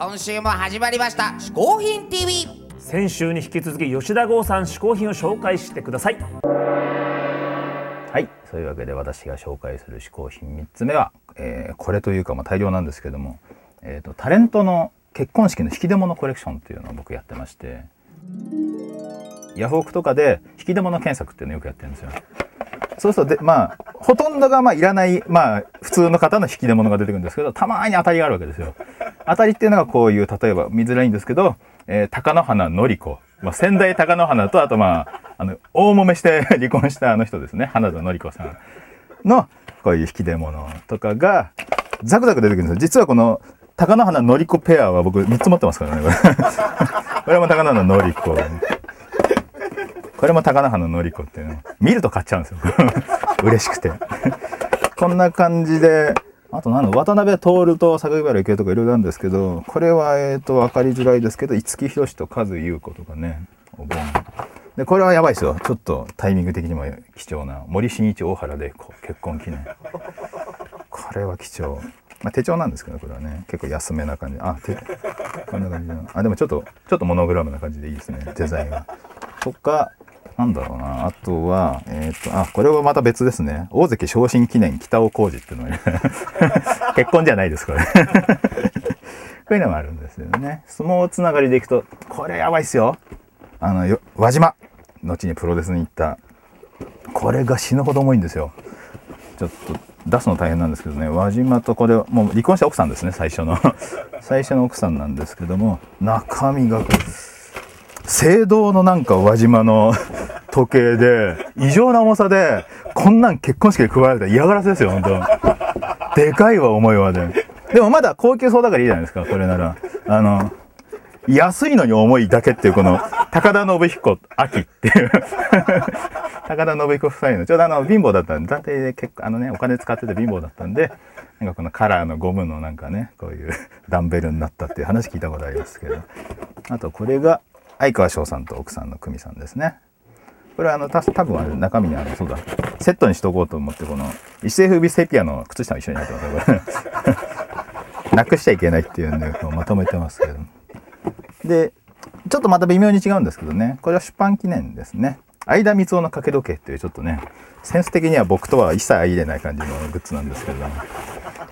今週も始まりました嗜好品 TV 先週に引き続き吉田剛さん嗜好品を紹介してください。はいそういうわけで私が紹介する嗜好品3つ目は、えーこれというかまあ大量なんですけども、えー、とタレントの結婚式の引き出物コレクションっていうのを僕やってましてヤフオクとかで引き出物検索っていうのをよくやってるんですよ。そうするとでまあほとんどがまあいらないまあ普通の方の引き出物が出てくるんですけどたまに当たりがあるわけですよ。当たりっていうのがこういう例えば見づらいんですけど、えー、貴乃花のり子、まあ、仙台貴乃花とあとまああの大揉めして離婚したあの人ですね。花田のり子さんのこういう引き出物とかがザクザク出てくるんですよ。実はこの貴乃花のり子ペアは僕3つ持ってますからねこれ。これも貴乃花のり子。これも貴乃花のり子っていうの。見ると買っちゃうんですよ。嬉しくて。こんな感じであと何だ渡辺徹と榊原郁恵とかいろいろあるんですけどこれはえっ、と分かりづらいですけど五木ひろしとカズ優子とかねお盆。でこれはやばいですよ。ちょっとタイミング的にも貴重な森進一大原で結婚記念。これは貴重。まあ、手帳なんですけどこれはね。結構安めな感じ。あ手こんな感じの。あでもちょっとちょっとモノグラムな感じでいいですね。デザインがとかなんだろうな。あとはえっ、とあこれはまた別ですね。大関昇進記念北尾浩二っていうのが 結婚じゃないですこれ。こういうのもあるんですよね。相撲つながりでいくとこれやばいっすよ。あのよ輪島。後にプロレスに行った。これが死ぬほど重いんですよ。ちょっと出すの大変なんですけどね。輪島とこれもう離婚した奥さんですね最初の。最初の奥さんなんですけども中身が青銅のなんか輪島の時計で異常な重さでこんなん結婚式で配られたら嫌がらせですよ本当。でかいわ重いわで。でもまだ高級そうだからいいじゃないですかこれなら。あの安いのに重いだけっていうこの高田信彦秋っていう。高田信彦夫妻のちょうどあの貧乏だったんで団体で結構あのねお金使ってて貧乏だったんでなんかこのカラーのゴムのなんかねこういうダンベルになったっていう話聞いたことありますけど。あとこれが相川翔さんと奥さんの久美さんですね。これはあのた多分あれ中身にあのそうだ。セットにしとこうと思ってこの一世風靡セピアの靴下も一緒に入ってますこれ。なくしちゃいけないっていうんでまとめてますけど。でちょっとまた微妙に違うんですけどね。これは出版記念ですね。相田光雄の掛け時計っていうちょっとねセンス的には僕とは一切相入れない感じのグッズなんですけども、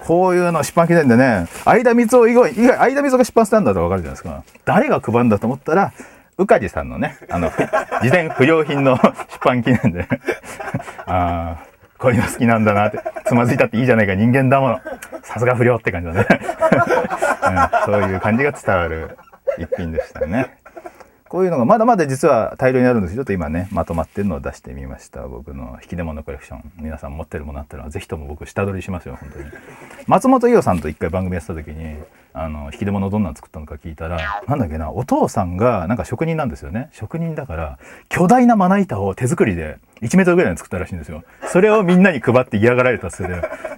こういうの出版記念でね相田光雄以外以外相田光雄が出版したんだと分かるじゃないですか。誰が配るんだと思ったら宇梶さんのねあの 事前不良品の 出版記念でああこういうの好きなんだなってつまずいたっていいじゃないか人間だものさすが不良って感じだね、うん、そういう感じが伝わる一品でしたね。こういうのがまだまだ実は大量にあるんですけどちょっと今ねまとまってるのを出してみました。僕の引き出物コレクション皆さん持ってるものあったらぜひとも僕下取りしますよ本当に。松本伊代さんと一回番組やってた時にあの引き出物どんなの作ったのか聞いたらなんだっけなお父さんがなんか職人なんですよね。職人だから巨大なまな板を手作りで1メートルぐらいに作ったらしいんですよ。それをみんなに配って嫌がられたっつって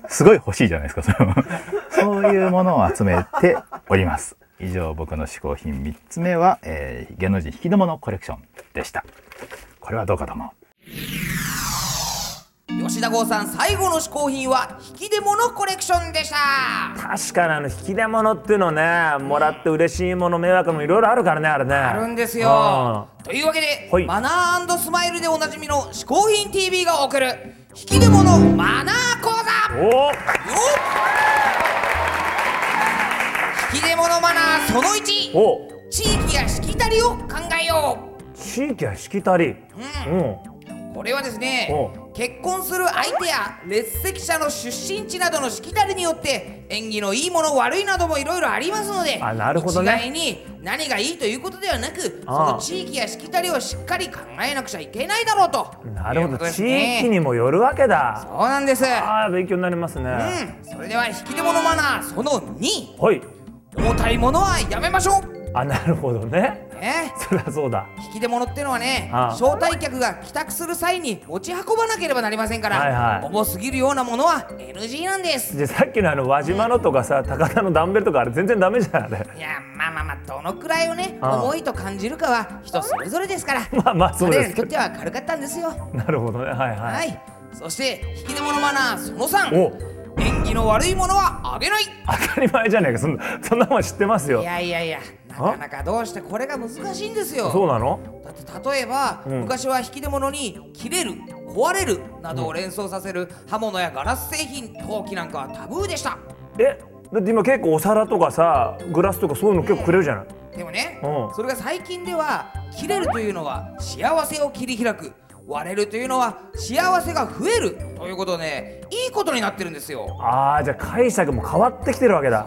すごい欲しいじゃないですかそれは そういうものを集めております以上僕の嗜好品3つ目は、えー、芸能人引き出物コレクションでした。これはどうかと思う。吉田剛さん最後の嗜好品は引き出物コレクションでした。確かにあの引き出物っていうのねもらって嬉しいもの迷惑もいろいろあるからねあれね。あるんですよ。というわけで、はい。マナースマイルでおなじみの嗜好品 TV が送る引き出物マナー講座。おお。よっ引き出物マナーその1お。地域やしきたりを考えよ地域やしきたり。う、うん。うん、これはですねお。結婚する相手や列席者の出身地などのしきたりによって縁起のいいもの悪いなどもいろいろありますのであなるほどね。一概に何がいいということではなくその地域やしきたりをしっかり考えなくちゃいけないだろうと。なるほど。地ね。域にもよるわけだ。そうなんです。ああ勉強になりますね。うん。それでは引き出物マナーその2はい重たいものはやめましょう。あなるほどね。ね。そりゃそうだ。引き出物っていうのはね招待客が帰宅する際に持ち運ばなければなりませんから、はいはい。重すぎるようなものは NG なんです。でさっきのあの輪島のとかさ高田のダンベルとかあれ全然ダメじゃんあれ。いやまあまあまあどのくらいをね重いと感じるかは人それぞれですから。まあまあそうです。けどとっては軽かったんですよ。なるほどね。はいはい、はい。そして引き出物マナーその3お縁起気の悪いものはあげない。当たり前じゃねえか。そんなそんなもん知ってますよ。いやいやいやなかなかどうしてこれが難しいんですよ。そうなの？だって例えば、ん。昔は引き出物に切れる壊れるなどを連想させる刃物やガラス製品陶器なんかはタブーでした。え？だって今結構お皿とかさグラスとかそういうの結構くれるじゃない？でもね、うん。それが最近では切れるというのは幸せを切り開く割れるというのは幸せが増えるということでいいことになってるんですよ。あーじゃあ解釈も変わってきてるわけだ。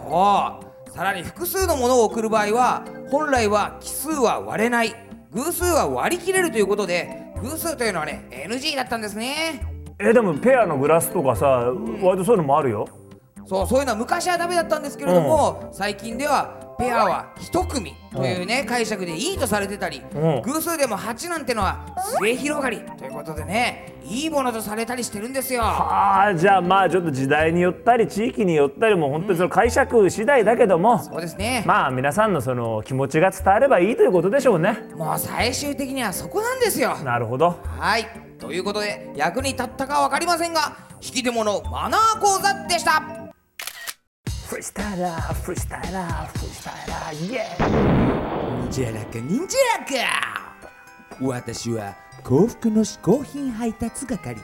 さらに複数のものを送る場合は本来は奇数は割れない。偶数は割り切れるということで偶数というのはね NG だったんですね。えでもペアのグラスとかさ割とそういうのもあるよ。そうそういうのは昔はダメだったんですけれども、最近ではペアは一組というね、解釈でいいとされてたり、うん。偶数でも8なんてのは末広がりということでねいいものとされたりしてるんですよ。ああじゃあまあちょっと時代によったり地域によったりも本当にその解釈次第だけども、そうですね、まあ皆さんのその気持ちが伝わればいいということでしょうね。もう最終的にはそこなんですよ。なるほど。はい。ということで役に立ったか分かりませんが引き出物マナー講座でしたフリースタイラーフリースタイラーフリースタイラーイエーイ忍者らか忍者らか私は幸福の嗜好品配達係。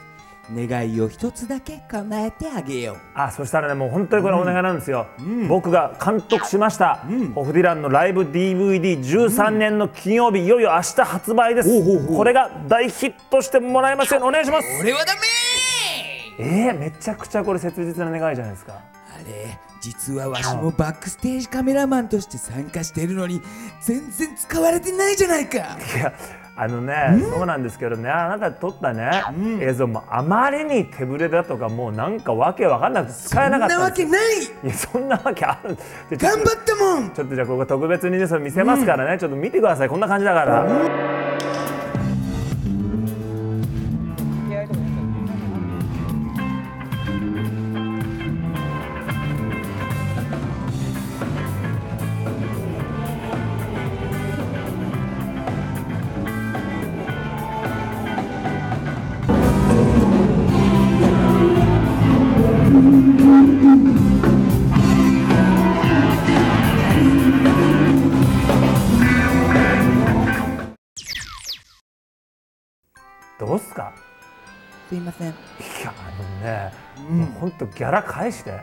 願いを一つだけ叶えてあげよう。あそしたらねもう本当にこれお願いなんですよ、僕が監督しました、ホフディランのライブ DVD13 年の金曜日いよいよ明日発売です、これが大ヒットしてもらえますよ。うにお願いします。俺はダメえー、めちゃくちゃこれ切実な願いじゃないですか。あれ実はわしもバックステージカメラマンとして参加してるのに全然使われてないじゃないか。いやあのね、そうなんですけどね。あなた撮ったね、映像もあまりに手ぶれだとかもうなんかわけわかんなくて使えなかったんですよ。ない！いやそんなわけある頑張ったもん！ちょっとじゃあここ特別にねそれ見せますからね、ちょっと見てください。こんな感じだから、どうっすか？すいません。いやあのね、もうほんとギャラ返して。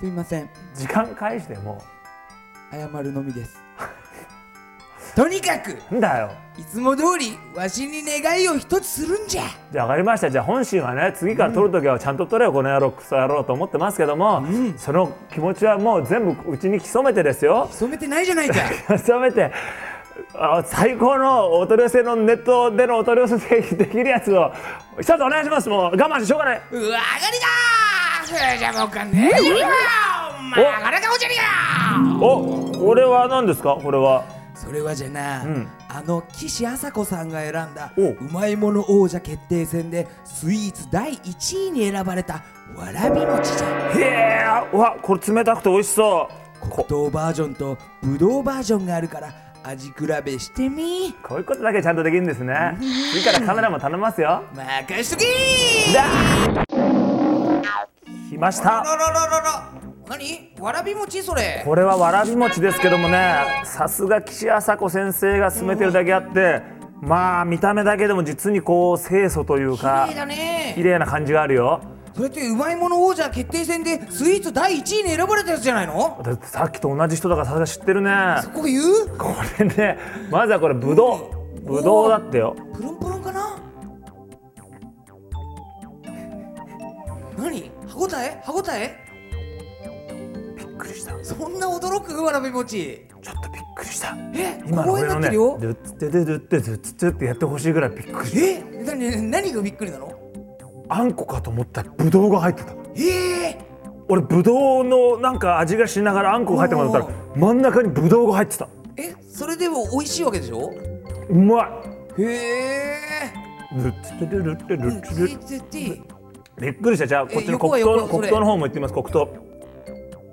すいません。時間返しても謝るのみです。とにかくだよ。いつも通りわしに願いを一つするんじゃ。じゃあ分かりました。じゃあ本心はね次から撮るときはちゃんと撮れよこの野郎クソ野郎と思ってますけども、その気持ちはもう全部うちに潜めてですよ。染めてないじゃないか。潜めてあ最高のお取り寄せのネットでのお取り寄せできるやつを一つお願いします。もう我慢してしょうがない。うわ上がりだーじゃあもうかねえよまあがらかおじゃりがおこれは何ですか？これは。それはじゃな、ん。あの岸朝子さんが選んだお。うまいもの王者決定戦でスイーツ第1位に選ばれたわらび餅じゃ。へえ。うわこれ冷たくて美味しそう。黒糖バージョンとぶどうバージョンがあるから味比べしてみ。こういうことだけちゃんとできるんですね。次からカメラも頼みますよ。任しとけ。だ。来ました。何？わらび餅それ。これはわらび餅ですけどもねさすが岸朝子先生が進めてるだけあってまあ見た目だけでも実にこう清楚というか綺麗だね。綺麗な感じがあるよそれってうまいもの王者決定戦でスイーツ第1位に選ばれたやつじゃないの？だってさっきと同じ人だからさすが知ってるね。そこ言う？これねまずはこれぶどうぶどうだってよ。プルンプルンかな？何？歯ごたえ？歯ごたえ？びっくりした。ちそんな驚くわらび餅ょっとびっくりした。え？今の俺のねドゥッテドゥッテドゥッツツってやってほしいぐらいびっくりしえ何何がびっくりなのたあんこかと思ったらぶどうが入ってた。ええ。俺ぶどうのなんか味がしながらあんこが入ってもらったら真ん中にぶどうが入ってた。えそれでも美味しいわけでしょ？うまい。へえ。ルッツルルッテルッツルッびっくりした。じゃあこっちの黒糖黒糖の方も行ってみます。黒糖。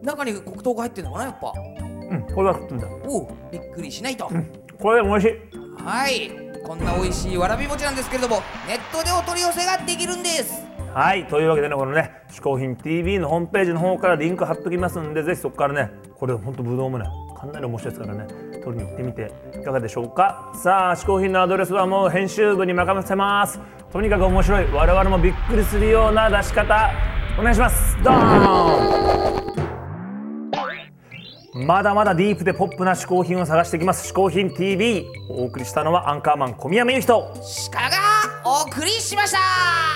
中に黒糖が入ってるのかなやっぱ。うんこれは食ってんだおうびっくりしないと、これでも美味しい。はいこんな美味しいわらび餅なんですけれどもネットでお取り寄せができるんです。はいというわけでねこのね「嗜好品 TV」のホームページの方からリンク貼っときますんでぜひそこからねこれほんとぶどうもねかなり面白いですからね取りに行ってみていかがでしょうか。さあ嗜好品のアドレスはもう編集部に任せます。とにかく面白い我々もびっくりするような出し方お願いします。ドーン。まだまだディープでポップな嗜好品を探していきます。嗜好品 TV お送りしたのはアンカーマン小宮山由人。鹿がお送りしました。